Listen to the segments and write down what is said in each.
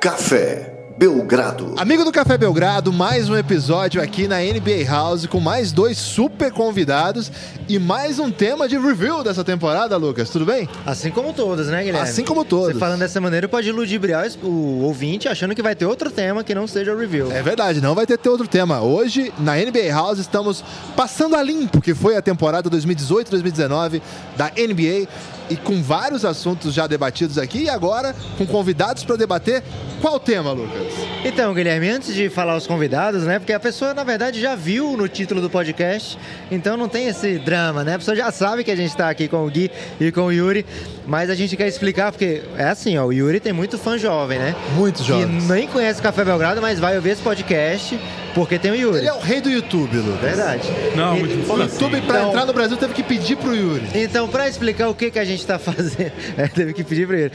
Café Belgrado. Amigo do Café Belgrado, mais um episódio aqui na NBA House com mais dois super convidados e mais um tema de review dessa temporada, Lucas. Tudo bem? Assim como todos, né, Guilherme? Assim como todos. Você falando dessa maneira pode ludibriar o ouvinte achando que vai ter outro tema que não seja o review. É verdade, não vai ter, ter outro tema. Hoje, na NBA House, estamos passando a limpo, que foi a temporada 2018-2019 da NBA e com vários assuntos já debatidos aqui e agora com convidados para debater. Qual tema, Lucas? Então, Guilherme, antes de falar os convidados, né? Porque a pessoa, na verdade, já viu no título do podcast, então não tem esse drama, né? A pessoa já sabe que a gente está aqui com o Gui e com o Yuri, mas a gente quer explicar, porque é assim, ó, o Yuri tem muito fã jovem, né? Muitos jovens. Que nem conhece o Café Belgrado, mas vai ouvir esse podcast porque tem o Yuri. Ele é o rei do YouTube, Lucas. Verdade. Não, E- muito O YouTube, para Então- entrar no Brasil, teve que pedir pro Yuri. Então, para explicar o que, que a gente está fazendo, é, teve que pedir para ele.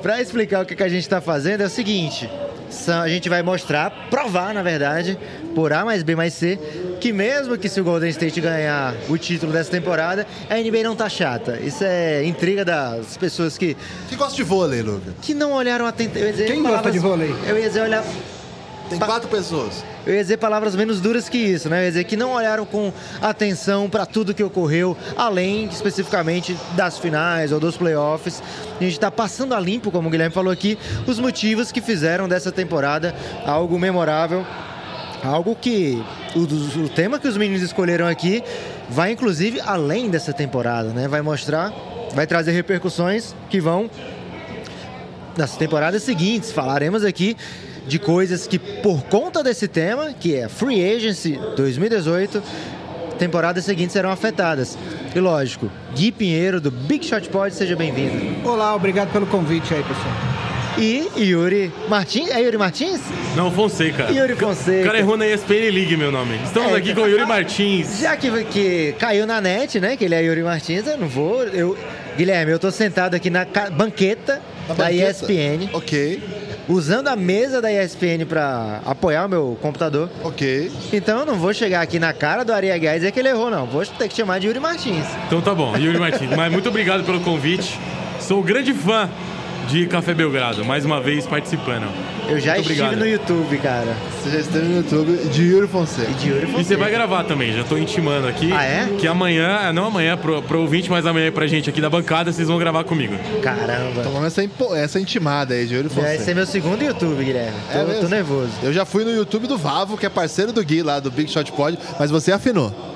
Para explicar o que, que a gente está fazendo é o seguinte: são- a gente vai mostrar, provar, na verdade, por A mais B mais C, que mesmo que se o Golden State ganhar o título dessa temporada, a NBA não tá chata. Isso é intriga das pessoas que, Que gosta de vôlei, Lucas? que não olharam atentamente. Quem gosta de vôlei? Eu ia dizer olhar Tem Pa- quatro pessoas. eu ia dizer palavras menos duras que isso, né? Eu ia dizer que não olharam com atenção para tudo que ocorreu, além especificamente das finais ou dos playoffs. A gente está passando a limpo, como o Guilherme falou aqui, os motivos que fizeram dessa temporada algo memorável. Algo que o, o tema que os meninos escolheram aqui vai inclusive além dessa temporada, né? Vai mostrar, vai trazer repercussões que vão nas temporadas seguintes. Falaremos aqui de coisas que, por conta desse tema, que é Free Agency 2018, temporadas seguintes serão afetadas. E lógico, Gui Pinheiro, do Big Shot Pod, seja bem-vindo. Olá, obrigado pelo convite aí, pessoal. E Yuri Martins, é Yuri Martins? Não, Fonseca. Yuri Fonseca. O cara errou na ESPN League, meu nome. Estamos É, aqui com o Yuri Martins. Já que, que caiu na net, né, que ele é Yuri Martins, eu não vou... Eu, Guilherme, eu tô sentado aqui na banqueta Na da banqueta? ESPN, Ok, usando a mesa da ESPN para apoiar o meu computador. ok. Então eu não vou chegar aqui na cara do Ari Aguiar e dizer que ele errou, não. Vou ter que chamar de Yuri Martins. Então tá bom, Yuri Martins. Mas muito obrigado pelo convite. Sou grande fã de Café Belgrado, mais uma vez participando. Eu já Muito estive obrigado. no YouTube, cara. Você já esteve no YouTube de Yuri Fonseca. E de Yuri E você Fonseca. vai gravar também, já tô intimando aqui. Ah, é? Que amanhã, não amanhã pro, pro ouvinte, mas amanhã pra gente aqui da bancada, vocês vão gravar comigo. Caramba. Tomando essa, impo- essa intimada aí de Yuri Fonseca. ser meu segundo YouTube, Guilherme. Tô, É tô nervoso. Eu já fui no YouTube do Vavo, que é parceiro do Gui lá do Big Shot Pod, mas você afinou.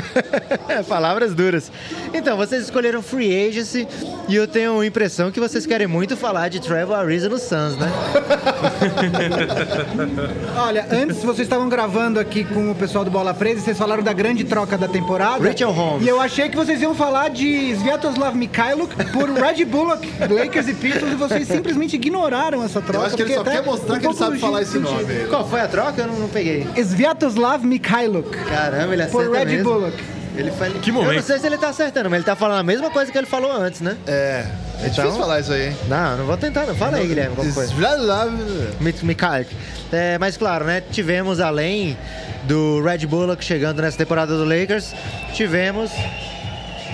Palavras duras. Então, vocês escolheram Free Agency e eu tenho a impressão que vocês querem muito falar de Trevor Ariza no Suns, né? Olha, antes vocês estavam gravando aqui com o pessoal do Bola Presa e vocês falaram da grande troca da temporada. Rachel Holmes. E eu achei que vocês iam falar de Sviatoslav Mikhailuk por Red Bullock, Lakers e Pistons, e vocês simplesmente ignoraram essa troca. Eu acho que ele só até quer mostrar um que ele sabe falar esse sentido. nome. Qual foi a troca? Eu não, não peguei. Sviatoslav Mikhailuk Caramba, ele por acerta Red mesmo. Bullock. Ele fala... Que momento. Eu não sei se ele tá acertando, mas ele tá falando a mesma coisa que ele falou antes, né? É, é Então- difícil falar isso aí, hein? Não, não vou tentar, não. Fala aí, Guilherme? Svladlav- Mit- Mikhail. É, mas claro, né? Tivemos além do Red Bullock chegando nessa temporada do Lakers, tivemos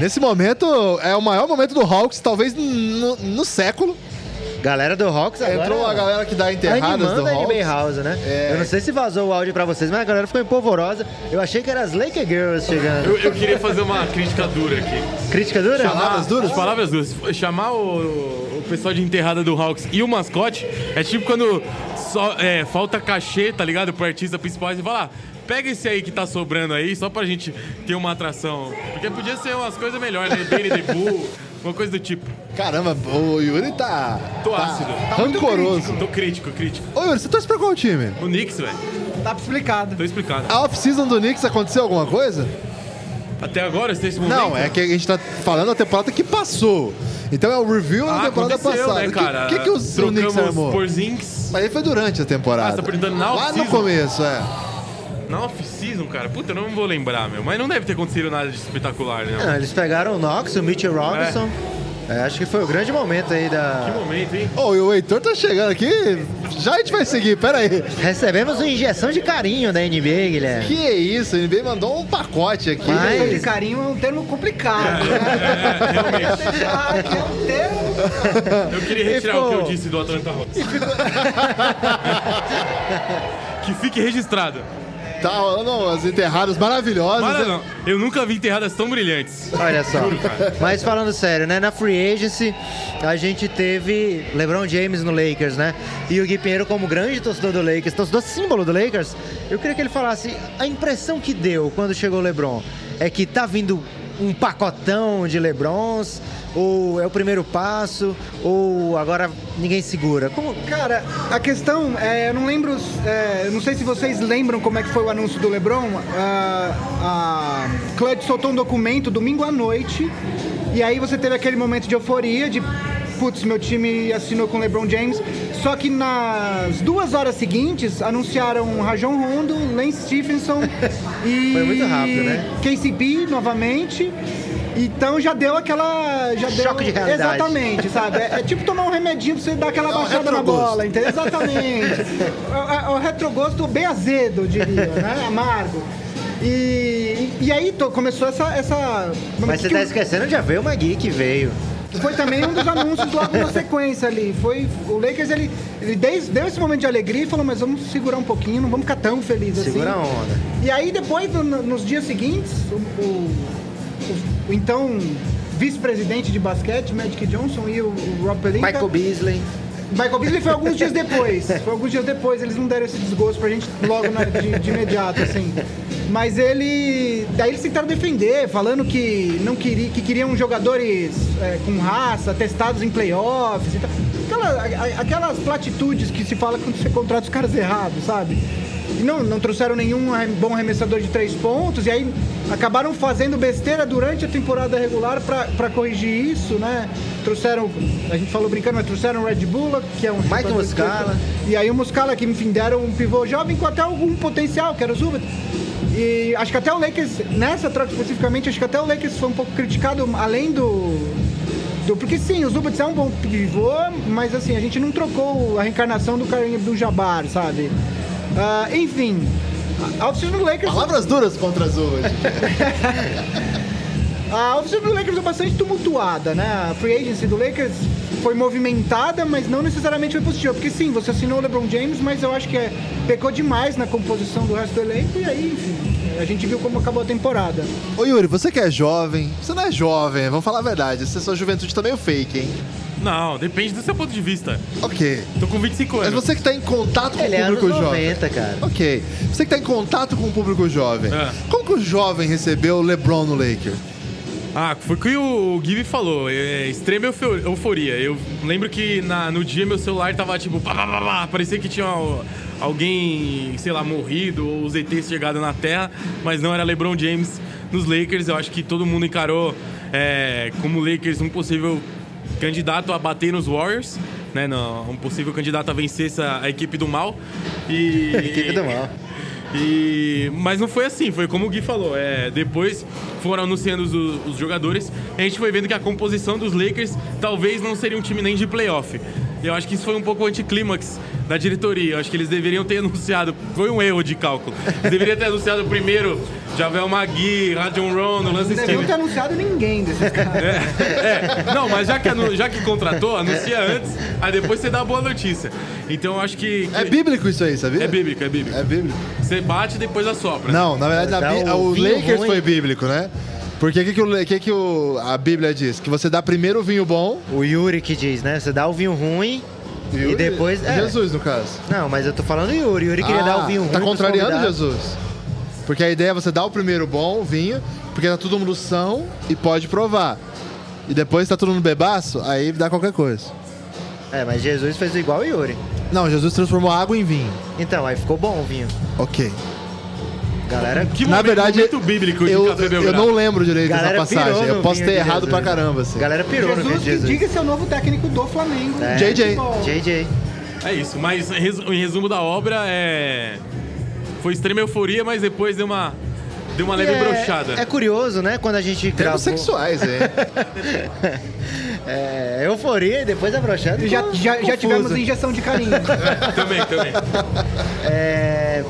Nesse momento, é o maior momento do Hawks, talvez no, no século. Galera do Hawks agora. Entrou a galera que dá enterradas do. NBA House, né? É. Eu não sei se vazou o áudio pra vocês, mas a galera ficou empolvorosa. Eu achei que eram as Laker Girls chegando. Eu, eu queria fazer uma crítica dura aqui. Crítica dura? Palavras duras? Palavras duras. Chamar o pessoal de enterrada do Hawks e o mascote é tipo quando só, é, falta cachê, tá ligado? Pro artista principal e falar. "Ah, Pega esse aí que tá sobrando aí, só pra gente ter uma atração. Porque podia ser umas coisas melhores, né? Benny the Bull, uma coisa do tipo. Caramba, o Yuri tá. Tô tá ácido. rancoroso. Tô crítico, crítico. Ô Yuri, você torce pra qual time? O Knicks, velho. Tá explicado. Tô explicado. A off-season do Knicks aconteceu alguma coisa? Até agora, nesse momento. Não, é que a gente tá falando da temporada que passou. Então é o review da Ah, temporada aconteceu, passada. né, cara? O que, que, que o, Knicks armou? Porzingis Mas aí foi durante a temporada. Ah, você tá perguntando na Lá no começo, é. na off-season, cara. Puta, eu não vou lembrar, meu. Mas não deve ter acontecido nada de espetacular, né? Não, eles pegaram o Knox, o Mitchell Robinson. É, acho que foi o grande momento aí Que da. momento, hein? Ô, e o Heitor tá chegando aqui. Já a gente vai seguir, pera aí. Recebemos uma injeção de carinho da NBA, Guilherme. Que é isso? A NBA mandou um pacote aqui. Mas- Injeção de carinho é um termo complicado. né? Ah, que é um termo. Eu queria retirar ficou- o que eu disse do Atlanta Hawks. que fique registrado. Tá rolando as enterradas maravilhosas. Para né? não. Eu nunca vi enterradas tão brilhantes. Olha só. Mas falando sério, né? Na Free Agency, a gente teve LeBron James no Lakers, né? E o Gui Pinheiro, como grande torcedor do Lakers, torcedor símbolo do Lakers, eu queria que ele falasse a impressão que deu quando chegou o LeBron. É que tá vindo um pacotão de LeBrons, ou é o primeiro passo, ou agora ninguém segura. Como... Cara, a questão é, eu não lembro, é, eu não sei se vocês lembram como é que foi o anúncio do LeBron. Ah, a Clutch soltou um documento domingo à noite e aí você teve aquele momento de euforia de putz, meu time assinou com o LeBron James. Só que nas duas horas seguintes anunciaram Rajon Rondo, Lance Stephenson e Foi muito rápido, né? KCP novamente. Então já deu aquela. Já deu, Choque de realidade. Exatamente, sabe? É, é tipo tomar um remedinho pra você dar aquela É um baixada na bola, entendeu? Exatamente. é, é o retrogosto bem azedo, eu diria, né? Amargo. E, e aí to- começou essa. essa Mas você tá esquecendo de haver uma Gui que veio. foi também um dos anúncios logo na sequência ali. Foi, o Lakers, ele, ele deu, deu esse momento de alegria e falou, mas vamos segurar um pouquinho, não vamos ficar tão felizes assim. Segura a onda. E aí depois, no- no- nos dias seguintes, o, o- o- então vice-presidente de basquete, Magic Johnson, e o, o Rob Pelinka... Michael Beasley. Michael Beasley foi alguns dias depois. Foi alguns dias depois, eles não deram esse desgosto pra gente logo na- de, de imediato, assim. Mas ele. Daí eles tentaram defender, falando que não queria, que queriam jogadores é, com raça, testados em playoffs e tal. Aquela- a- aquelas platitudes que se fala quando você contrata os caras errados, sabe? Não, não trouxeram nenhum bom arremessador de três pontos, e aí acabaram fazendo besteira durante a temporada regular pra pra corrigir isso, né? Trouxeram, a gente falou brincando, mas trouxeram o Red Bull, que é um. Mike Muscala. E aí o Muscala, que enfim deram um pivô jovem com até algum potencial, que era o Zubat. E acho que até o Lakers, nessa troca especificamente, acho que até o Lakers foi um pouco criticado, além do. do porque sim, o Zubat é um bom pivô, mas assim, a gente não trocou a reencarnação do Kareem Abdul-Jabbar, sabe? Ah, enfim, a oficina do Lakers. Palavras duras contra as hoje. A oficina do Lakers é bastante tumultuada, né? A free agency do Lakers foi movimentada, mas não necessariamente foi positiva. Porque sim, você assinou o LeBron James, mas eu acho que é, pecou demais na composição do resto do elenco. E aí, enfim, a gente viu como acabou a temporada. Ô Yuri, você que é jovem, você não é jovem, vamos falar a verdade. Essa sua juventude tá meio fake, hein? Não, depende do seu ponto de vista. Ok. Tô com 25 Mas anos. você que tá em contato com Ele é o anos público jovem. 90, cara. Ok. Você que tá em contato com o público jovem. É. Como que o jovem recebeu o LeBron no Lakers? Ah, foi o que o Gibi falou, é extrema eufo- euforia. Eu lembro que na- no dia meu celular tava tipo, pá, pá, pá, pá, parecia que tinha al- alguém, sei lá, morrido ou os ETs chegado na Terra, mas não era LeBron James nos Lakers. Eu acho que todo mundo encarou é, como Lakers um possível candidato a bater nos Warriors, né? não, um possível candidato a vencer essa, a equipe do mal. E, Equipe do mal. E... Mas não foi assim, foi como o Gui falou. É, depois foram anunciando os, os jogadores, a gente foi vendo que a composição dos Lakers talvez não seria um time nem de playoff. Eu acho que isso foi um pouco o anticlímax da diretoria. Eu acho que eles deveriam ter anunciado. Foi um erro de cálculo. Eles deveriam ter anunciado primeiro Javel Magui, Rajon Rondo, Lance Não deviam ter anunciado ninguém desses caras. É, é. Não, mas já que, já que contratou, anuncia antes, aí depois você dá a boa notícia. Então eu acho que. É bíblico isso aí, sabia? É bíblico, é bíblico. É bíblico. Você bate e depois assopra. Não, na verdade, na Bí- o o Lakers ruim. foi bíblico, né? Porque o que, que, o, que, que o- a Bíblia diz? Que você dá primeiro o vinho bom O Yuri que diz, né? Você dá o vinho ruim e, depois. é. Jesus, no caso. Não, mas eu tô falando Yuri. Yuri queria Ah, dar o vinho ruim. Tá contrariando. Jesus. Porque a ideia é você dar o primeiro bom, o vinho, porque tá todo mundo são e pode provar. E depois tá todo mundo bebaço, aí dá qualquer coisa. É, mas Jesus fez igual o Yuri. Não, Jesus transformou água em vinho. Então, aí ficou bom o vinho. Ok. Galera. Que Na momento, verdade, momento bíblico de eu, eu não lembro direito dessa passagem. no Eu posso ter errado Jesus. pra caramba, assim. Galera pirou no vinho Jesus de que Jesus. diga ser o novo técnico do Flamengo. É. JJ. JJ. É isso, mas em resu- em resumo da obra, é... foi extrema euforia, mas depois deu uma, deu uma leve é, brochada. É curioso, né? Quando a gente Termos gravou. sexuais, hein? É, euforia e depois a brochada. Já, já, já tivemos injeção de carinho. Também, também. É,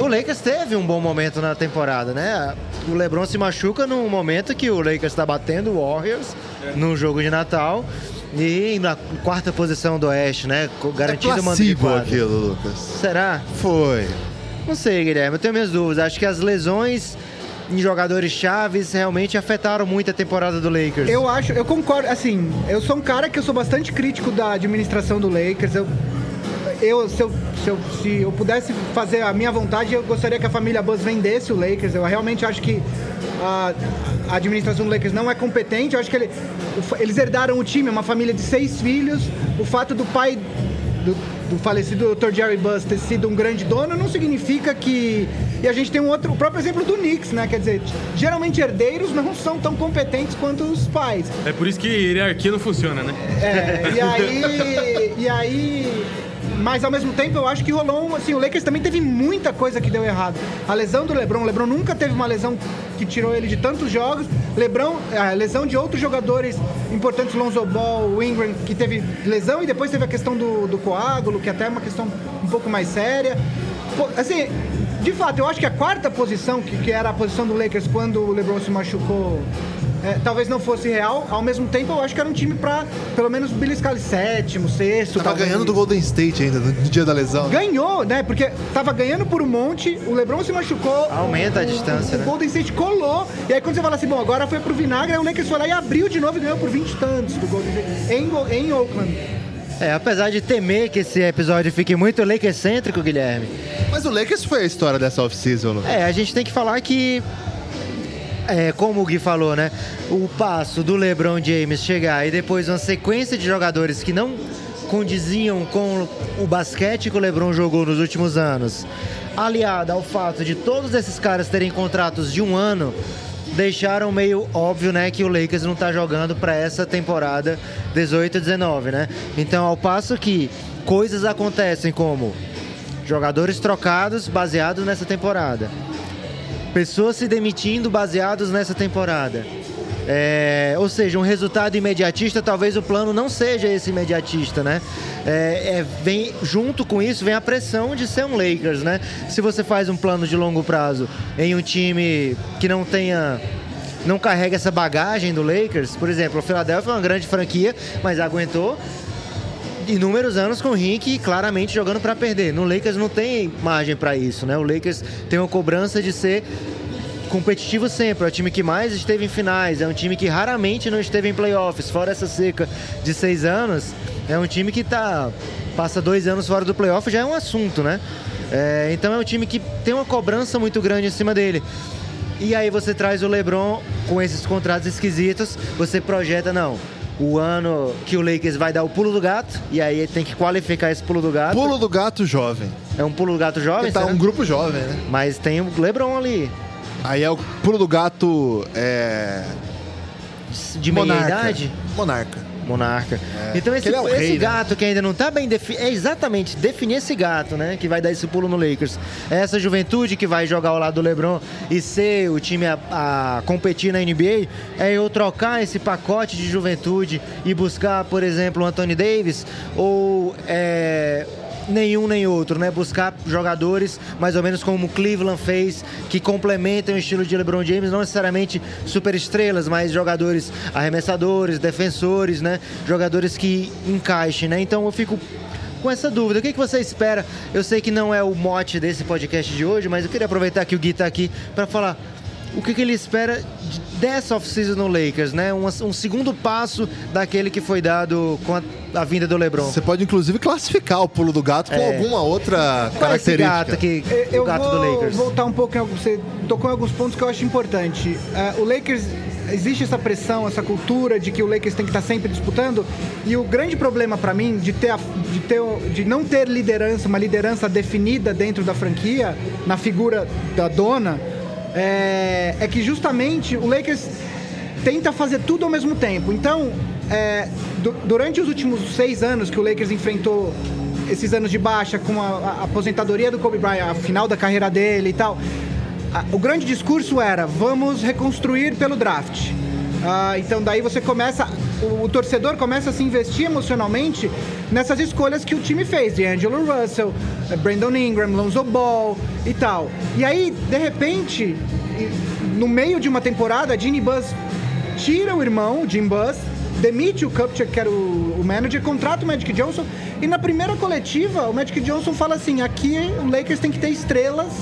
o Lakers teve um bom momento na temporada, né? O LeBron se machuca num momento que o Lakers está batendo o Warriors num jogo de Natal E na quarta posição do Oeste, né? co- É mando de quadra. aquilo, Lucas. Será? Foi. Não sei, Guilherme, eu tenho minhas dúvidas. Acho que as lesões em jogadores chaves realmente afetaram muito a temporada do Lakers. Eu acho, eu concordo, assim, eu sou um cara que eu sou bastante crítico da administração do Lakers. Eu, eu, se, eu, se, eu, se eu pudesse fazer a minha vontade, eu gostaria que a família Buzz vendesse o Lakers. Eu realmente acho que a, a administração do Lakers não é competente. Eu acho que ele- eles herdaram o time, uma família de seis filhos. O fato do pai do, do falecido Dr. Jerry Buzz ter sido um grande dono não significa que. E a gente tem um outro, o próprio exemplo do Knicks, né? Quer dizer, geralmente herdeiros não são tão competentes quanto os pais. É por isso que hierarquia não funciona, né? É, e aí. E aí. Mas ao mesmo tempo eu acho que rolou um. Assim, o Lakers também teve muita coisa que deu errado. A lesão do Lebron. O Lebron nunca teve uma lesão que tirou ele de tantos jogos. Lebron, a lesão de outros jogadores importantes, Lonzo Ball, Ingram, que teve lesão e depois teve a questão do, do coágulo, que até é uma questão um pouco mais séria. Pô, assim, de fato, eu acho que a quarta posição, que, que era a posição do Lakers quando o LeBron se machucou, é, talvez não fosse real. Ao mesmo tempo, eu acho que era um time pra, pelo menos, beliscar ali sétimo, sexto. Tava talvez. ganhando do Golden State ainda, no dia da lesão. Ganhou, né? Porque tava ganhando por um monte, o LeBron se machucou. Aumenta a o- distância, O, né? Golden State colou. E aí quando você fala assim, bom, agora foi pro vinagre, aí o Lakers foi lá e abriu de novo e ganhou por 20 e tantos do Golden State em, em Oakland. É, apesar de temer que esse episódio fique muito Lakers-cêntrico, Guilherme, Mas o Lakers foi a história dessa off-season, Lucas. é, a gente tem que falar que, é, como o Gui falou, né? O passo do LeBron James chegar e depois uma sequência de jogadores que não condiziam com o basquete que o LeBron jogou nos últimos anos, aliado ao fato de todos esses caras terem contratos de um ano, deixaram meio óbvio, né, que o Lakers não tá jogando para essa temporada 18-19, né? Então, ao passo que coisas acontecem como jogadores trocados baseados nessa temporada, pessoas se demitindo baseados nessa temporada. É, ou seja, um resultado imediatista, talvez o plano não seja esse imediatista, né? É, é, vem, junto com isso vem a pressão de ser um Lakers, né? Se você faz um plano de longo prazo em um time que não tenha não carrega essa bagagem do Lakers, por exemplo, o Philadelphia é uma grande franquia, mas aguentou inúmeros anos com o Rink claramente jogando para perder. No Lakers não tem margem para isso, né? O Lakers tem uma cobrança de ser competitivo sempre. É o time que mais esteve em finais. É um time que raramente não esteve em playoffs. Fora essa seca de seis anos, é um time que tá passa dois anos fora do playoff já é um assunto, né? É, então é um time que tem uma cobrança muito grande em cima dele. E aí você traz o LeBron com esses contratos esquisitos, você projeta não. O ano que o Lakers vai dar o pulo do gato, e aí tem que qualificar esse pulo do gato. Pulo do gato jovem. É um pulo do gato jovem, tá será? um grupo jovem, né? mas tem o LeBron ali, Aí é o pulo do gato é... de meia monarca. idade. Monarca. Monarca. então esse, é esse rei, né? gato que ainda não tá bem definido. É exatamente definir esse gato, né? Que vai dar esse pulo no Lakers. É essa juventude que vai jogar ao lado do LeBron e ser o time a, a competir na NBA. É eu trocar esse pacote de juventude e buscar, por exemplo, o Anthony Davis ou é, nenhum nem outro, né? Buscar jogadores mais ou menos como o Cleveland fez, que complementem o estilo de LeBron James, não necessariamente super estrelas, mas jogadores arremessadores, defensores, né? Jogadores que encaixem, né? Então eu fico com essa dúvida. O que, que você espera? Eu sei que não é o mote desse podcast de hoje, mas eu queria aproveitar que o Gui tá aqui para falar o que, que ele espera de- dessa off-season no Lakers, né? Um, um segundo passo daquele que foi dado com a, a vinda do LeBron. Você pode, inclusive, classificar o pulo do gato com É. alguma outra é característica. gato que Eu o gato vou do Lakers? voltar um pouco, você tocou em alguns pontos que eu acho importante. É, o Lakers, existe essa pressão, essa cultura de que o Lakers tem que estar sempre disputando, e o grande problema para mim de, ter a- de, ter, de não ter liderança, uma liderança definida dentro da franquia, na figura da dona, é, é que justamente o Lakers tenta fazer tudo ao mesmo tempo. Então, é, du- durante os últimos seis anos que o Lakers enfrentou esses anos de baixa, com a, a aposentadoria do Kobe Bryant, a final da carreira dele e tal, a- o grande discurso era: vamos reconstruir pelo draft. Ah, então daí você começa, o, torcedor começa a se investir emocionalmente nessas escolhas que o time fez, de Angelo Russell, Brandon Ingram, Lonzo Ball e tal. E aí, de repente, no meio de uma temporada, Ginny Buzz tira o irmão, Jim Buzz, demite o Kupchak, que era o, o manager, contrata o Magic Johnson. E na primeira coletiva, o Magic Johnson fala assim: aqui o Lakers tem que ter estrelas.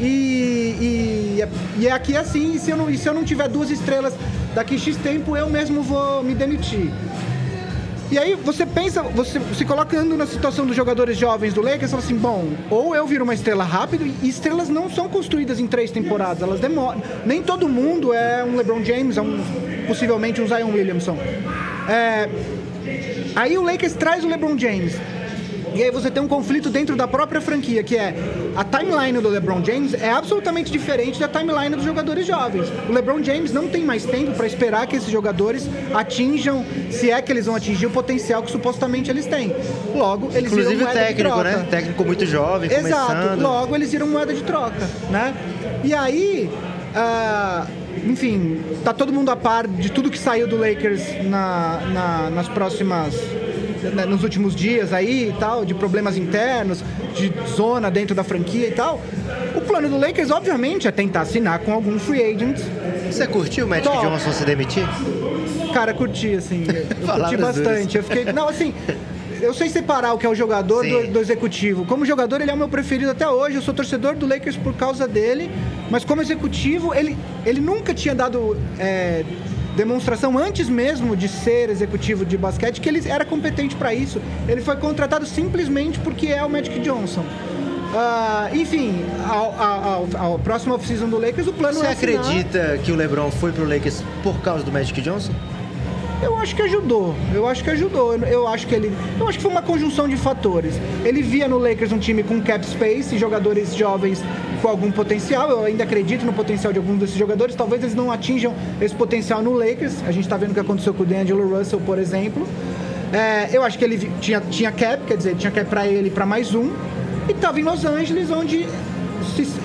E, e, e é aqui assim, e se, eu não, se eu não tiver duas estrelas daqui X tempo, eu mesmo vou me demitir. E aí você pensa, você se colocando na situação dos jogadores jovens do Lakers, fala assim, bom, ou eu viro uma estrela rápido, e estrelas não são construídas em três temporadas, elas demoram. Nem todo mundo é um LeBron James, é um, possivelmente um Zion Williamson. É, aí o Lakers traz o LeBron James. E aí você tem um conflito dentro da própria franquia, que é a timeline do LeBron James é absolutamente diferente da timeline dos jogadores jovens. O LeBron James não tem mais tempo para esperar que esses jogadores atinjam, se é que eles vão atingir o potencial que supostamente eles têm. Logo, eles Inclusive viram moeda de técnico, troca. né? Técnico muito jovem, Exato. começando. Logo, eles viram moeda de troca, né? E aí, ah, enfim, tá todo mundo a par de tudo que saiu do Lakers na, na- nas próximas né, nos últimos dias aí e tal, de problemas internos, de zona dentro da franquia e tal. O plano do Lakers, obviamente, é tentar assinar com algum free agent. Você curtiu o Magic Top. Johnson se demitir? Cara, curti, assim. Eu curti bastante. Eu fiquei. Não, assim. Eu sei separar o que é o jogador do, do executivo. Como jogador, ele é o meu preferido até hoje. Eu sou torcedor do Lakers por causa dele. Mas como executivo, ele, ele nunca tinha dado é, demonstração antes mesmo de ser executivo de basquete que ele era competente para isso. Ele foi contratado simplesmente porque é o Magic Johnson. Ah, enfim, ao, ao, ao, ao próximo off-season do Lakers, o plano Você é assinar- acredita que o LeBron foi pro Lakers por causa do Magic Johnson? Eu acho que ajudou. Eu acho que ajudou. Eu- acho que ele. Eu acho que foi uma conjunção de fatores. Ele via no Lakers um time com cap space, jogadores jovens com algum potencial. Eu ainda acredito no potencial de alguns desses jogadores. Talvez eles não atinjam esse potencial no Lakers. A gente está vendo o que aconteceu com o D'Angelo Russell, por exemplo. É, eu acho que ele tinha, tinha cap, quer dizer, tinha cap para ele para mais um. E estava em Los Angeles, onde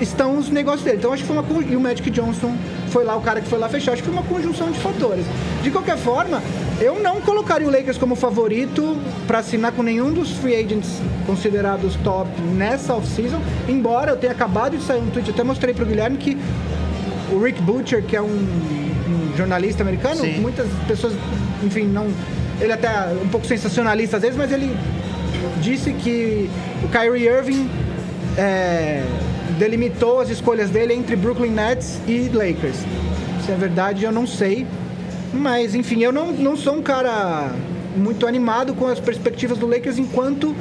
estão os negócios dele. Então acho que foi uma e o Magic Johnson foi lá o cara que foi lá fechar. Acho que foi uma conjunção de fatores. De qualquer forma, eu não colocaria o Lakers como favorito para assinar com nenhum dos free agents considerados top nessa off-season. Embora eu tenha acabado de sair um tweet, até mostrei pro Guilherme que o Rick Butcher, que é um, um jornalista americano, Sim. muitas pessoas, enfim, não. Ele até é um pouco sensacionalista às vezes, mas ele disse que o Kyrie Irving é, delimitou as escolhas dele entre Brooklyn Nets e Lakers. Se é verdade, eu não sei. Mas, enfim, eu não, não sou um cara muito animado com as perspectivas do Lakers enquanto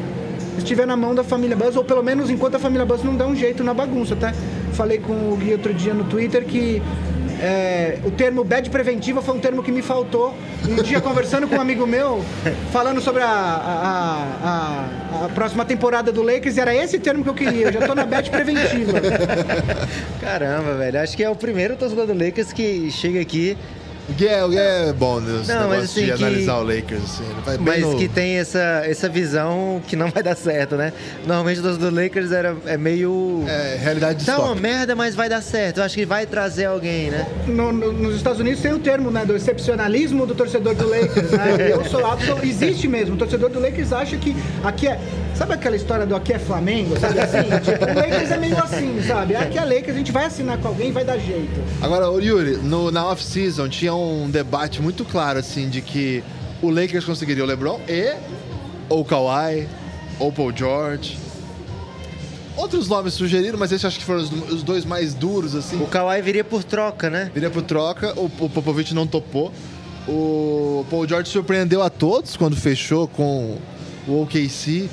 estiver na mão da família Buzz, ou pelo menos enquanto a família Buzz não dá um jeito na bagunça. Até falei com o Gui outro dia no Twitter que é, o termo bad preventiva foi um termo que me faltou. Um dia conversando com um amigo meu, falando sobre a, a, a, a próxima temporada do Lakers, era esse termo que eu queria. Eu já tô na bad preventiva. Caramba, velho. Acho que é o primeiro torcedor do Lakers que chega aqui, O Gui é, é bom nesse Não, mas negócio assim, de que- analisar o Lakers. Assim. Mas no- que tem essa, essa visão que não vai dar certo, né? Normalmente o torcedor do Lakers era, é meio. É, realidade Tá uma merda, mas vai dar certo. Eu acho que vai trazer alguém, né? No- no- nos Estados Unidos tem o termo né, do excepcionalismo do torcedor do Lakers. Né? Eu sou absoluto. Existe mesmo. O torcedor do Lakers acha que aqui é. Sabe aquela história do aqui é Flamengo? Sabe assim? tipo, o Lakers é meio assim, sabe? Aqui é Lakers, a gente vai assinar com alguém e vai dar jeito. Agora, Yuri, no, na off-season tinha um debate muito claro, assim, de que o Lakers conseguiria o LeBron e ou o Kawhi, ou o Paul George. Outros nomes sugeriram, mas esses acho que foram os, os dois mais duros, assim. O Kawhi viria por troca, né? Viria pro troca, o, o Popovich não topou. O Paul George surpreendeu a todos quando fechou com o OKC.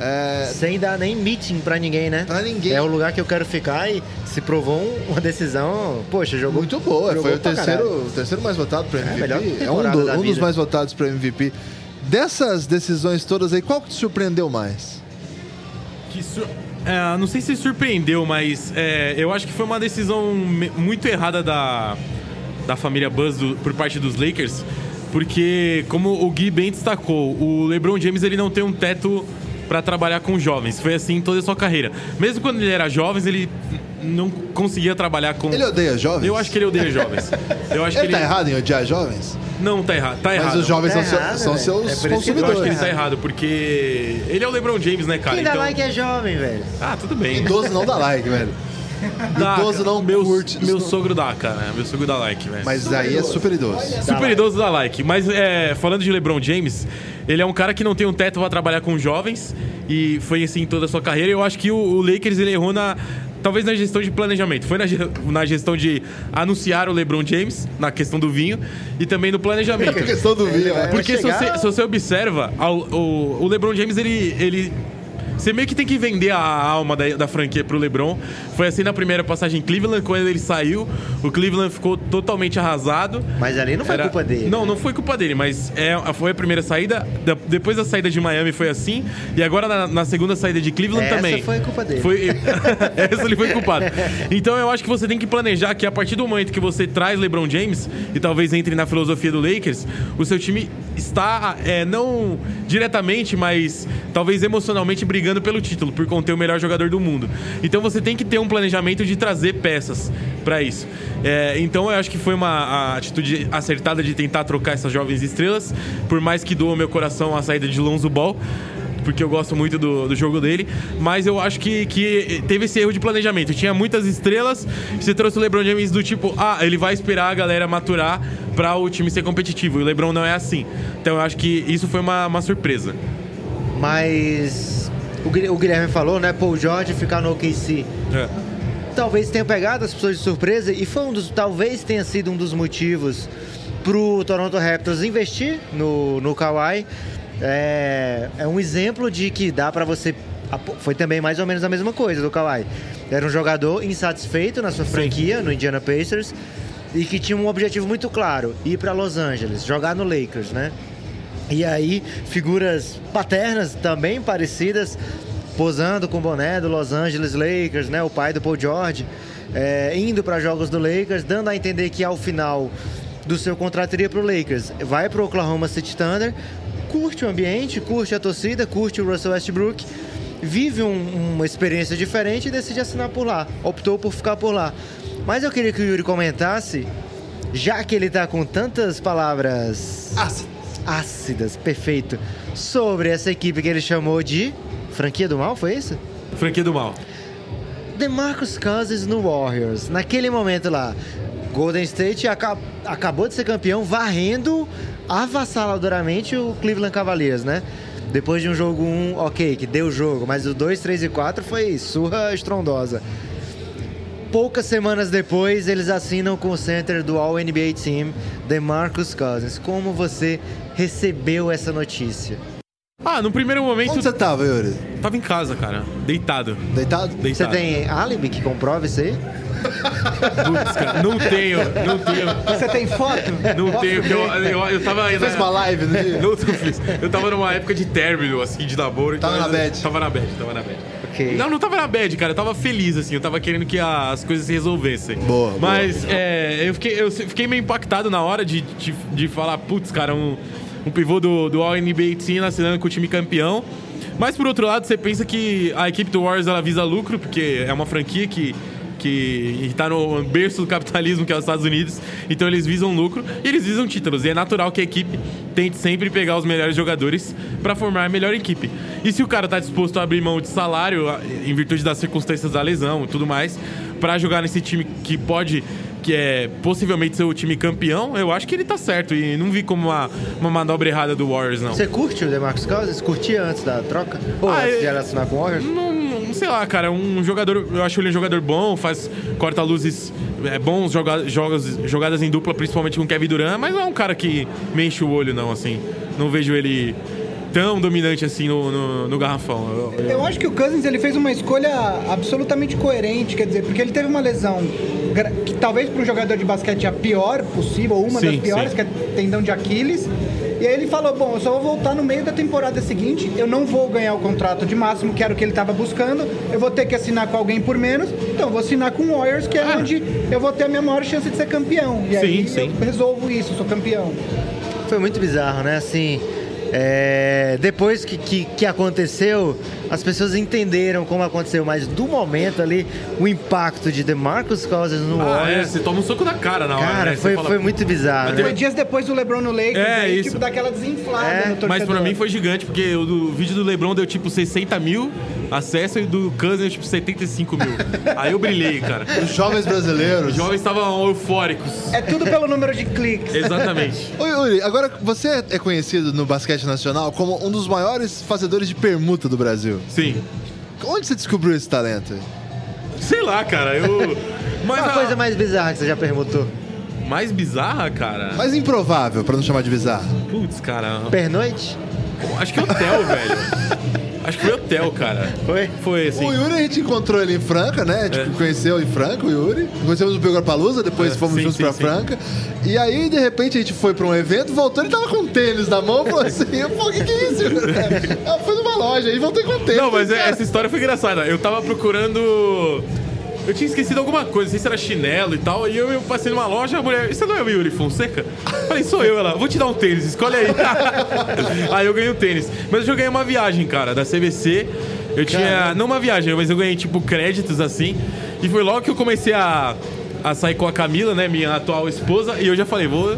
É, Sem dar nem meeting pra ninguém, né? Pra ninguém. É o lugar que eu quero ficar e se provou um- uma decisão. Poxa, jogou. muito boa, jogou foi o pra terceiro, o terceiro mais votado para MVP. melhor É, um, do- um dos mais votados para MVP. Dessas decisões todas aí, qual que te surpreendeu mais? Que sur- é, não sei se surpreendeu, mas é, eu acho que foi uma decisão muito errada da, da família Buzz do- por parte dos Lakers, porque como o Gui bem destacou, o LeBron James ele não tem um teto pra trabalhar com jovens. Foi assim toda a sua carreira. Mesmo quando ele era jovem, ele não conseguia trabalhar com. Ele odeia jovens? Eu acho que ele odeia jovens. Eu acho Ele que tá ele errado em odiar jovens? não tá errado. Tá Mas errado. os jovens Tá são, seu- errado, são velho. seus É que Eu acho que consumidores. ele tá errado, porque ele é o LeBron James, né, cara? Quem dá Então- like é jovem, velho. Ah, tudo bem. Idoso não dá like, velho. Dá, Idoso não meu, curte. Meu sogro dá, cara. Meu sogro dá like, velho. Mas aí é super idoso. Super idoso dá like. Mas é, falando de LeBron James, ele é um cara que não tem um teto pra trabalhar com jovens e foi assim toda a sua carreira. Eu acho que o, o Lakers ele errou na. Talvez na gestão de planejamento. Foi na, na gestão de anunciar o LeBron James, na questão do vinho, e também no planejamento. A questão do vinho, né? Porque se chegar- você, se você observa, ao- o, o LeBron James, ele, ele. Você meio que tem que vender a alma da, da franquia pro LeBron. Foi assim na primeira passagem em Cleveland, quando ele saiu, o Cleveland ficou totalmente arrasado. Mas ali não foi Era- culpa dele. Não, não foi culpa dele, mas é, foi a primeira saída. Da- depois da saída de Miami foi assim. E agora na, na segunda saída de Cleveland Essa também. foi culpa dele. Foi, essa ele foi culpado. Então eu acho que você tem que planejar que a partir do momento que você traz LeBron James, e talvez entre na filosofia do Lakers, o seu time está, é, não diretamente, mas talvez emocionalmente brigando pelo título, por conter o melhor jogador do mundo. Então você tem que ter um planejamento de trazer peças para isso. É, então eu acho que foi uma atitude acertada de tentar trocar essas jovens estrelas, por mais que doa meu coração a saída de Lonzo Ball porque eu gosto muito do, do jogo dele, mas eu acho que, que teve esse erro de planejamento. Tinha muitas estrelas, você trouxe o LeBron James do tipo, ah, ele vai esperar a galera maturar para o time ser competitivo. E o LeBron não é assim. Então eu acho que isso foi uma, uma surpresa. Mas o Guilher- o Guilherme falou, né? Paul George ficar no OKC. Talvez tenha pegado as pessoas de surpresa e foi um dos. Talvez tenha sido um dos motivos pro Toronto Raptors investir no, no Kawhi. É, é um exemplo de que dá pra você. Foi também mais ou menos a mesma coisa do Kawhi. Era um jogador insatisfeito na sua franquia, no Indiana Pacers, e que tinha um objetivo muito claro: ir pra Los Angeles, jogar no Lakers, né? E aí, figuras paternas também parecidas, posando com o boné do Los Angeles Lakers, né? O pai do Paul George, é, indo para jogos do Lakers, dando a entender que ao final do seu contrato iria para o Lakers. Vai para o Oklahoma City Thunder, curte o ambiente, curte a torcida, curte o Russell Westbrook, vive um- uma experiência diferente e decide assinar por lá. Optou por ficar por lá. Mas eu queria que o Yuri comentasse, já que ele tá com tantas palavras ácidas, perfeito, sobre essa equipe que ele chamou de franquia do mal, foi isso? Franquia do mal. DeMarcus Cousins no Warriors. Naquele momento lá, Golden State aca- acabou de ser campeão, varrendo avassaladoramente o Cleveland Cavaliers, né? Depois de um jogo 1, ok, que deu jogo, mas o 2, 3 e 4 foi surra estrondosa. Poucas semanas depois, eles assinam com o center do All-NBA Team, DeMarcus Cousins. Como você recebeu essa notícia? Ah, no primeiro momento, Onde você tava, Yuri? tava em casa, cara. Deitado. Deitado? Você Deitado. tem álibi que comprova isso aí? Putz, cara, não tenho, não tenho. Você tem foto? Não tenho, porque eu, eu, eu tava. Fez uma live no dia? Não, não fiz. Eu tava numa época de término, assim, de namoro. Tava então na eu- bad. Tava na bad, tava na bad. Ok. Não, não tava na bad, cara. Eu tava feliz, assim. Eu tava querendo que a- as coisas se resolvessem. Boa, boa. Mas é, eu, fiquei, eu fiquei meio impactado na hora de, de, de falar, putz, cara, um, um pivô do, do All-NBA Team assinando com o time campeão. Mas por outro lado, você pensa que a equipe do Warriors ela visa lucro, porque é uma franquia que que está no berço do capitalismo que é os Estados Unidos, então eles visam lucro e eles visam títulos. E é natural que a equipe tente sempre pegar os melhores jogadores para formar a melhor equipe. E se o cara tá disposto a abrir mão de salário em virtude das circunstâncias da lesão e tudo mais, para jogar nesse time que pode que é possivelmente ser o time campeão, eu acho que ele tá certo e não vi como uma, uma manobra errada do Warriors não. Você curte o DeMarcus Cousins? Curtia antes da troca? Ou Ah, antes de ele assinar com o Warriors? Não, não sei lá, cara, um jogador, eu acho ele um jogador bom, faz corta-luzes é, bons, joga, jogas, jogadas em dupla, principalmente com o Kevin Durant, mas não é um cara que me enche o olho, não, assim. Não vejo ele tão dominante assim no, no, no garrafão. Eu- eu- Eu acho que o Cousins ele fez uma escolha absolutamente coerente, quer dizer, porque ele teve uma lesão que talvez para um jogador de basquete é a pior possível, uma Sim, das piores, sim. que é tendão de Aquiles. E aí ele falou: Bom, eu só vou voltar no meio da temporada seguinte, eu não vou ganhar o contrato de máximo, que era o que ele estava buscando, eu vou ter que assinar com alguém por menos, então eu vou assinar com o Warriors, que é Ah. onde eu vou ter a minha maior chance de ser campeão. E aí Sim, sim. eu resolvo isso, sou campeão. Foi muito bizarro, né? Assim, é, depois que, que, que aconteceu, as pessoas entenderam como aconteceu, mas do momento ali, o impacto de DeMarcus Cousins no Ah, é, Warriors, você toma um soco na cara na hora, cara, né? Foi, fala, foi muito bizarro, Mas né? Foi dias depois do LeBron no Lakers, É, aí, isso. tipo, daquela desinflada É, no torcedor. Mas pra mim foi gigante, porque o do vídeo do LeBron deu tipo 60 mil, a Cessa e do Cousins, tipo, 75 mil. Aí eu brilhei, cara. Os jovens brasileiros. Os jovens estavam eufóricos. É tudo pelo número de cliques. Exatamente. Oi, Yuri, agora você é conhecido no basquete nacional como um dos maiores fazedores de permuta do Brasil. Sim. Onde você descobriu esse talento? Sei lá, cara, eu. Mas Uma a- coisa mais bizarra que você já perguntou. mais bizarra, cara. Mais improvável, pra não chamar de bizarro. Putz, cara. Pernoite? Acho que é hotel, velho. Acho que foi hotel, cara. Foi? Foi assim. O Yuri a gente encontrou ele em Franca, né? Tipo, conheceu em Franca o Yuri. Conhecemos o Belgar Palusa, depois É, fomos sim, juntos sim, pra sim. Franca. E aí, de repente, a gente foi pra um evento, voltou, ele tava com um tênis na mão, falou assim: pô, o que, que é isso? ah, foi numa loja aí, voltei com o tênis. Não, mas Cara, essa história foi engraçada. Eu tava procurando. Eu tinha esquecido alguma coisa, não sei se era chinelo e tal. E eu, eu passei numa loja, a mulher, isso não é o Yuri Fonseca? Falei, sou eu, ela, vou te dar um tênis, escolhe aí. aí eu ganhei o tênis. Mas eu ganhei uma viagem, cara, da CVC. Eu tinha. Não uma viagem, mas eu ganhei, tipo, créditos assim. E foi logo que eu comecei a, a sair com a Camila, né, minha atual esposa. E eu já falei, vou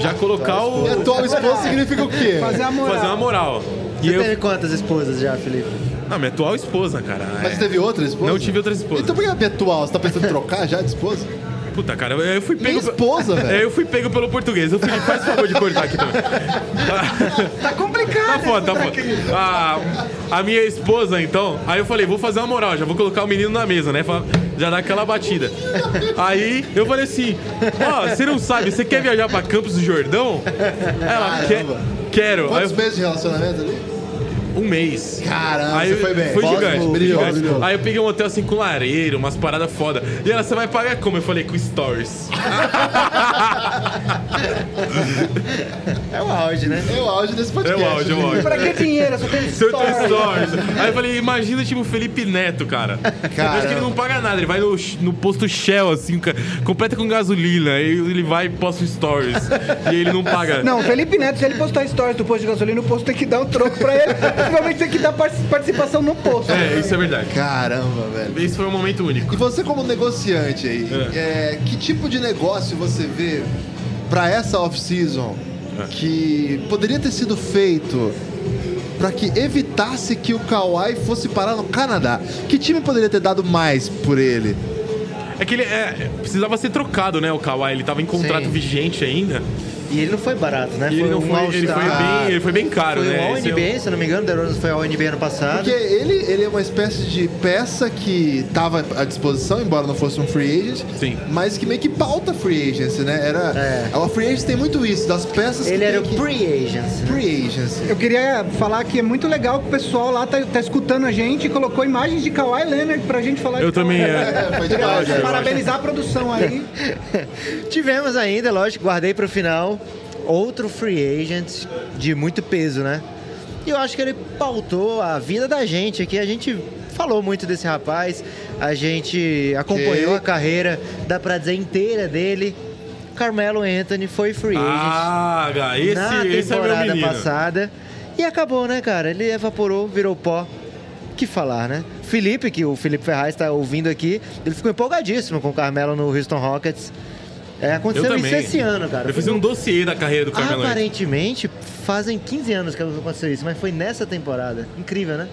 já colocar o. E atual esposa significa o quê? Fazer a moral. Fazer uma moral. E Você eu. teve quantas esposas já, Felipe? Não, minha atual esposa, cara. Mas é. teve outra esposa? Não tive outras esposas. Então por que é atual? Você tá pensando em trocar já de esposa? Puta, cara, eu eu fui pego. esposa, É, velho. eu fui pego pelo português. O Felipe, faz favor de cortar aqui também. Tá complicado. Tá foda, tá foda. A, a minha esposa, então, aí eu falei, vou fazer uma moral, já vou colocar o menino na mesa, né? Já dá aquela batida. Aí eu falei assim: Ó, você não sabe, você quer viajar pra Campos do Jordão? Ela, quer, quero. Quantos eu, meses de relacionamento ali? Um mês. Caramba, Aí foi bem. Foi gigante. brilhou, gigante. brilhou. Aí eu peguei um hotel assim com lareiro, umas paradas foda. E ela, você vai pagar como? Eu falei, com stories. É o auge, né? É o auge desse podcast. É o áudio, é o áudio. Pra que dinheiro? Só tem história. stories. Aí eu falei, imagina tipo o Felipe Neto, cara. Eu acho que ele não paga nada, ele vai no, no posto Shell, assim, completa com gasolina. Aí ele vai e posta stories. e ele não paga. Não, o Felipe Neto, se ele postar stories do posto de gasolina, o posto tem que dar um troco pra ele. Provavelmente tem que dar par- participação no posto. É, isso é verdade. Caramba, velho. Esse foi um momento único. E você como negociante aí, é, que tipo de negócio você vê pra essa off-season É. que poderia ter sido feito pra que evitasse que o Kawhi fosse parar no Canadá? Que time poderia ter dado mais por ele? É que ele é, precisava ser trocado, né, o Kawhi. Ele tava em contrato Sim. vigente ainda. E ele não foi barato, né? Ele não um foi. Ele foi, bem, ele foi bem caro, Foi né? um Esse é o- All-NBA, se eu não me engano. DeRozan foi All-NBA ano passado. Porque ele, ele é uma espécie de peça que estava à disposição, embora não fosse um free agent, Sim. mas que meio que pauta free agency, né? Era, É. A free agency tem muito isso, das peças que Ele era o que... pre-agents. né? Free agency. Eu queria falar que é muito legal que o pessoal lá tá, tá escutando a gente e colocou imagens de Kawhi Leonard pra gente falar Eu também, é. Foi demais, né? Parabenizar a produção aí. Tivemos ainda, lógico, guardei pro final, outro free agent de muito peso, né? E eu acho que ele pautou a vida da gente aqui. A gente falou muito desse rapaz, a gente acompanhou Que? a carreira, dá pra dizer, inteira dele. Carmelo Anthony foi free agent Ah, Gá, na esse, esse é temporada passada. E acabou, né, cara? Ele evaporou, virou pó. que falar, né? Felipe, que o Felipe Ferraz está ouvindo aqui, ele ficou empolgadíssimo com o Carmelo no Houston Rockets. É, Eu aconteceu isso esse ano, cara. Eu fiz um dossiê da carreira do Carmelo. Aparentemente, fazem 15 anos que aconteceu isso, mas foi nessa temporada. Incrível, né?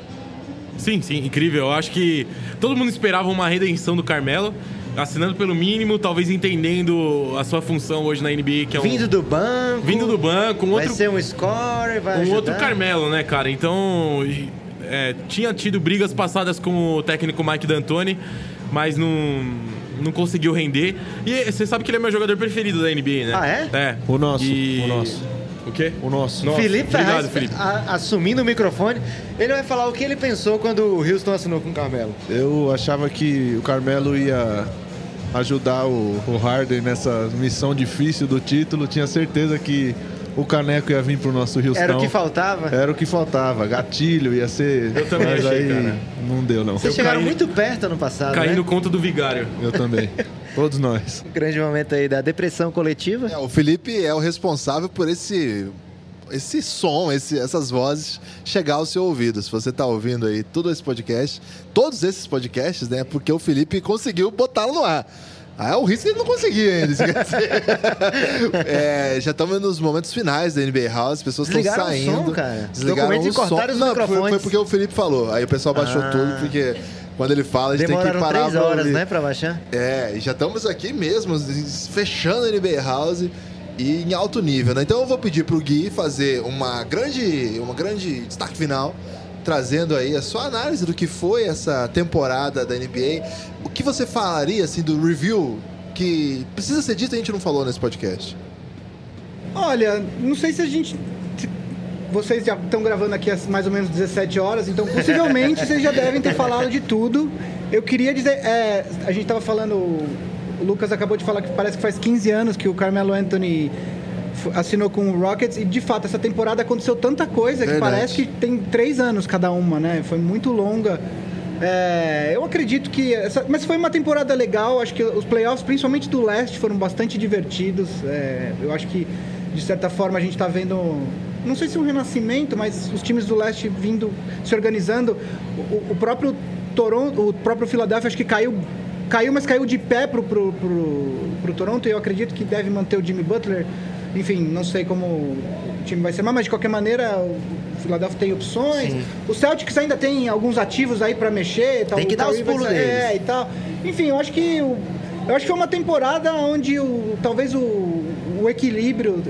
Sim, sim, incrível. Eu acho que todo mundo esperava uma redenção do Carmelo, assinando pelo mínimo, talvez entendendo a sua função hoje na NBA, que é um. Vindo do banco. vindo do banco, um Vai outro, ser um scorer, vai um ajudar. outro Carmelo, né, cara? Então. é, tinha tido brigas passadas com o técnico Mike D'Antoni, mas não, não conseguiu render. E você sabe que ele é meu jogador preferido da NBA, né? Ah, é? É. O nosso, E- o nosso. O quê? O nosso. Nossa, Felipe obrigado, Ferraz, Felipe. a- assumindo o microfone, ele vai falar o que ele pensou quando o Houston assinou com o Carmelo. Eu achava que o Carmelo ia ajudar o, o Harden nessa missão difícil do título. Tinha certeza que o Caneco ia vir pro nosso Houston. Era o que faltava. Era o que faltava. Gatilho ia ser. Eu também Mas achei, aí cara. não deu, não. Vocês Eu chegaram caí- muito perto ano passado, Caí né? no conto do vigário. Eu também. Todos nós. Um grande momento aí da depressão coletiva. É, o Felipe é o responsável por esse esse som, esse- essas vozes chegar ao seu ouvido. Se você está ouvindo aí todo esse podcast, todos esses podcasts, né? Porque o Felipe conseguiu botá-lo no ar. Ah, o risco ele não conseguia ainda. isso quer dizer. É, já estamos nos momentos finais da NBA House, as pessoas estão Desligaram o saindo. som, cara. Desligaram o som. Não, foi, foi porque o Felipe falou. Aí o pessoal baixou Ah. tudo, porque quando ele fala, a gente tem que Demoraram parar três horas, ouvir. né, pra baixar? É, e já estamos aqui mesmo, fechando a NBA House e em alto nível, né? Então eu vou pedir pro Gui fazer uma grande, uma grande destaque final, trazendo aí a sua análise do que foi essa temporada da NBA. O que você falaria, assim, do review que precisa ser dito e a gente não falou nesse podcast? Olha, não sei se a gente. Vocês já estão gravando aqui às mais ou menos 17 horas, então possivelmente vocês já devem ter falado de tudo. Eu queria dizer, é, a gente estava falando, o Lucas acabou de falar que parece que faz 15 anos que o Carmelo Anthony assinou com o Rockets e de fato essa temporada aconteceu tanta coisa que Verdade. parece que tem três anos cada uma, né? Foi muito longa. É, eu acredito que. Essa, mas foi uma temporada legal. Acho que os playoffs, principalmente do leste, foram bastante divertidos. É, eu acho que, de certa forma, a gente está vendo. Não sei se um renascimento, mas os times do leste vindo, se organizando. O, o próprio Toronto, o próprio Philadelphia, acho que caiu. Caiu, mas caiu de pé pro, pro, pro, pro Toronto e eu acredito que deve manter o Jimmy Butler. Enfim, não sei como o time vai ser, mas de qualquer maneira o Philadelphia tem opções. Sim. O Celtics ainda tem alguns ativos aí pra mexer. Tal, Tem que dar os pulos sair- deles. É, e tal. Enfim, eu acho que o- eu acho que foi uma temporada onde o, talvez o, o equilíbrio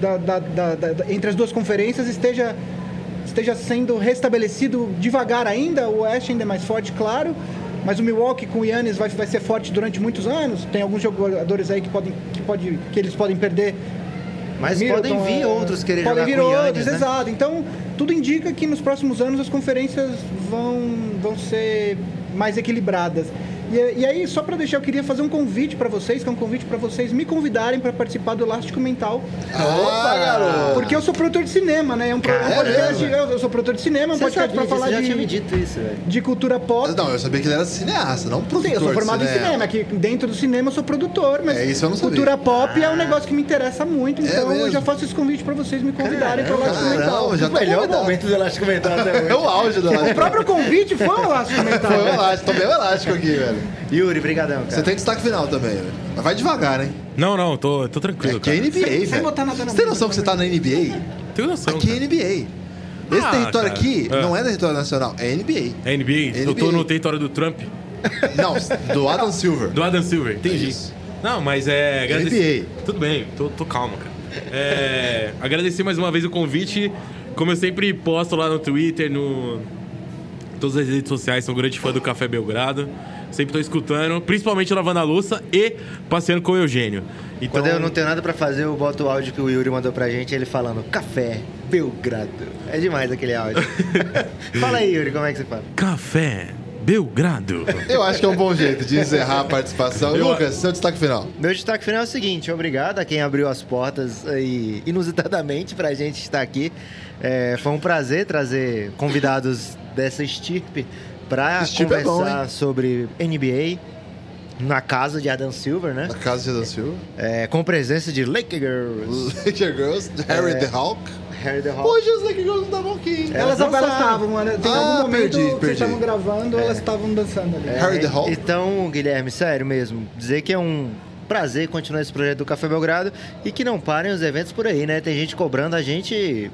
da- da- da- entre as duas conferências esteja esteja sendo restabelecido devagar ainda. O Oeste ainda é mais forte, claro. Mas o Milwaukee com o Yannis vai, vai ser forte durante muitos anos. Tem alguns jogadores aí que podem que, pode, que eles podem perder Mas Middleton, podem vir é, outros querer podem jogar vir com Yannis, outros, né? exato. Então, tudo indica que nos próximos anos as conferências vão, vão ser mais equilibradas. E, e aí, só para deixar, eu queria fazer um convite para vocês, que é um convite para vocês me convidarem para participar do Elástico Mental. Opa, garoto! Porque eu sou produtor de cinema, né? É um, um Caramba. podcast, eu, eu sou produtor de cinema, um Você podcast para falar você já tinha me de, dito isso, velho. de cultura pop. Não, eu sabia que ele era cineasta, não produtor Sim, eu sou de formado em cinema. cinema, que dentro do cinema eu sou produtor, mas É, isso eu não sabia. cultura pop é um negócio que me interessa muito, É então eu mesmo? já faço esse convite para vocês me convidarem para o Elástico Caramba, Mental. já o melhor convidado. momento do Elástico Mental até É hoje. o auge do O elástico. próprio convite foi o Elástico Mental. Foi o elástico, tô bem elástico aqui, velho. Yuri, brigadão, Você cara. tem destaque final também, velho. Mas vai devagar, hein? Não, não, tô, tô tranquilo, Aqui é cara. NBA, sem velho. botar nada na Você tem noção que você tá na NBA? Tenho noção, Aqui cara. é NBA. Esse Ah, território cara. aqui É. não é território nacional, é NBA. É NBA? Eu tô NBA. no território do Trump, Não, do Adam Silver. do Adam Silver, entendi. Isso. Não, mas é... NBA. Tudo bem, tô, tô calmo, cara. É, agradecer mais uma vez o convite. Como eu sempre posto lá no Twitter, no... Todas as redes sociais, sou um grande fã do Café Belgrado. Sempre tô escutando, principalmente lavando a louça e passeando com o Eugênio. Então, Quando eu não tenho nada pra fazer, eu boto o áudio que o Yuri mandou pra gente, ele falando café, Belgrado. É demais aquele áudio. Fala aí, Yuri, como é que você fala? Café Belgrado. Eu acho que é um bom jeito de encerrar a participação. Eu- Lucas, seu destaque final. Meu destaque final é o seguinte: obrigado a quem abriu as portas aí, inusitadamente pra gente estar aqui. É, foi um prazer trazer convidados dessa estirpe pra Estirpe é bom, conversar sobre NBA na casa de Adam Silver, né? Na casa de Adam Silver. É, com presença de Lake Girls, Laker Girls, Harry the Hawk. Harry the Hawk. Hoje os Laker Girls não estavam aqui. Elas estavam, mano. Tem Ah, algum momento perdi, que perdi. vocês estavam gravando, elas estavam dançando ali. É, Harry the Hawk? Então, Guilherme, sério mesmo, dizer que é um prazer continuar esse projeto do Café Belgrado e que não parem os eventos por aí, né? Tem gente cobrando a gente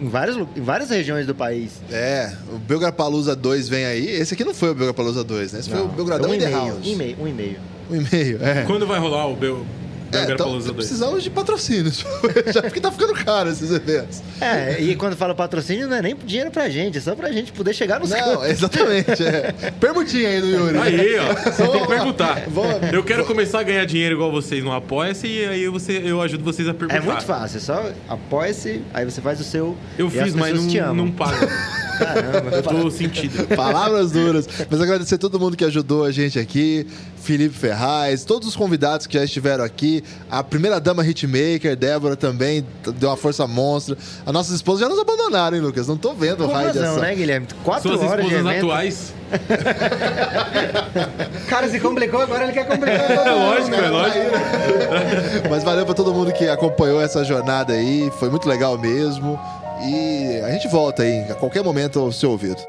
em várias, em várias regiões do país. É, o Belgrapalooza 2 vem aí. Esse aqui não foi o Belgrapalooza 2, né? Esse foi o Belgradão um in the e-mail, House. e-mail, um e-mail. Um e-mail, é. Quando vai rolar o Bel... É, então, Belgrado 2? precisamos de patrocínios. Já porque tá ficando caro esses eventos. É, e quando fala patrocínio, não é nem dinheiro pra gente, é só pra gente poder chegar nos Não, cantos. exatamente. É. Permutinha aí do Yuri. Aí, ó, você tem que perguntar. Vamos- Eu quero começar a ganhar dinheiro igual vocês no Apoia-se e aí você, eu ajudo vocês a perguntar. É muito fácil, é só apoia-se, aí você faz o seu. Eu e as fiz, mas não, amam. não pago. Caramba, Eu tô sentido. Palavras duras. Mas agradecer a todo mundo que ajudou a gente aqui. Felipe Ferraz, todos os convidados que já estiveram aqui. A primeira dama hitmaker, Débora também, deu uma força monstra. As nossas esposas já nos abandonaram, hein, Lucas? Não tô vendo o Com raio razão, dessa. né, Guilherme? Quatro Suas horas de esposas evento. atuais. Cara, se complicou, agora ele quer complicar todo É mundo. lógico, né? é lógico. Mas valeu pra todo mundo que acompanhou essa jornada aí. Foi muito legal mesmo. E a gente volta aí a qualquer momento ao seu ouvido.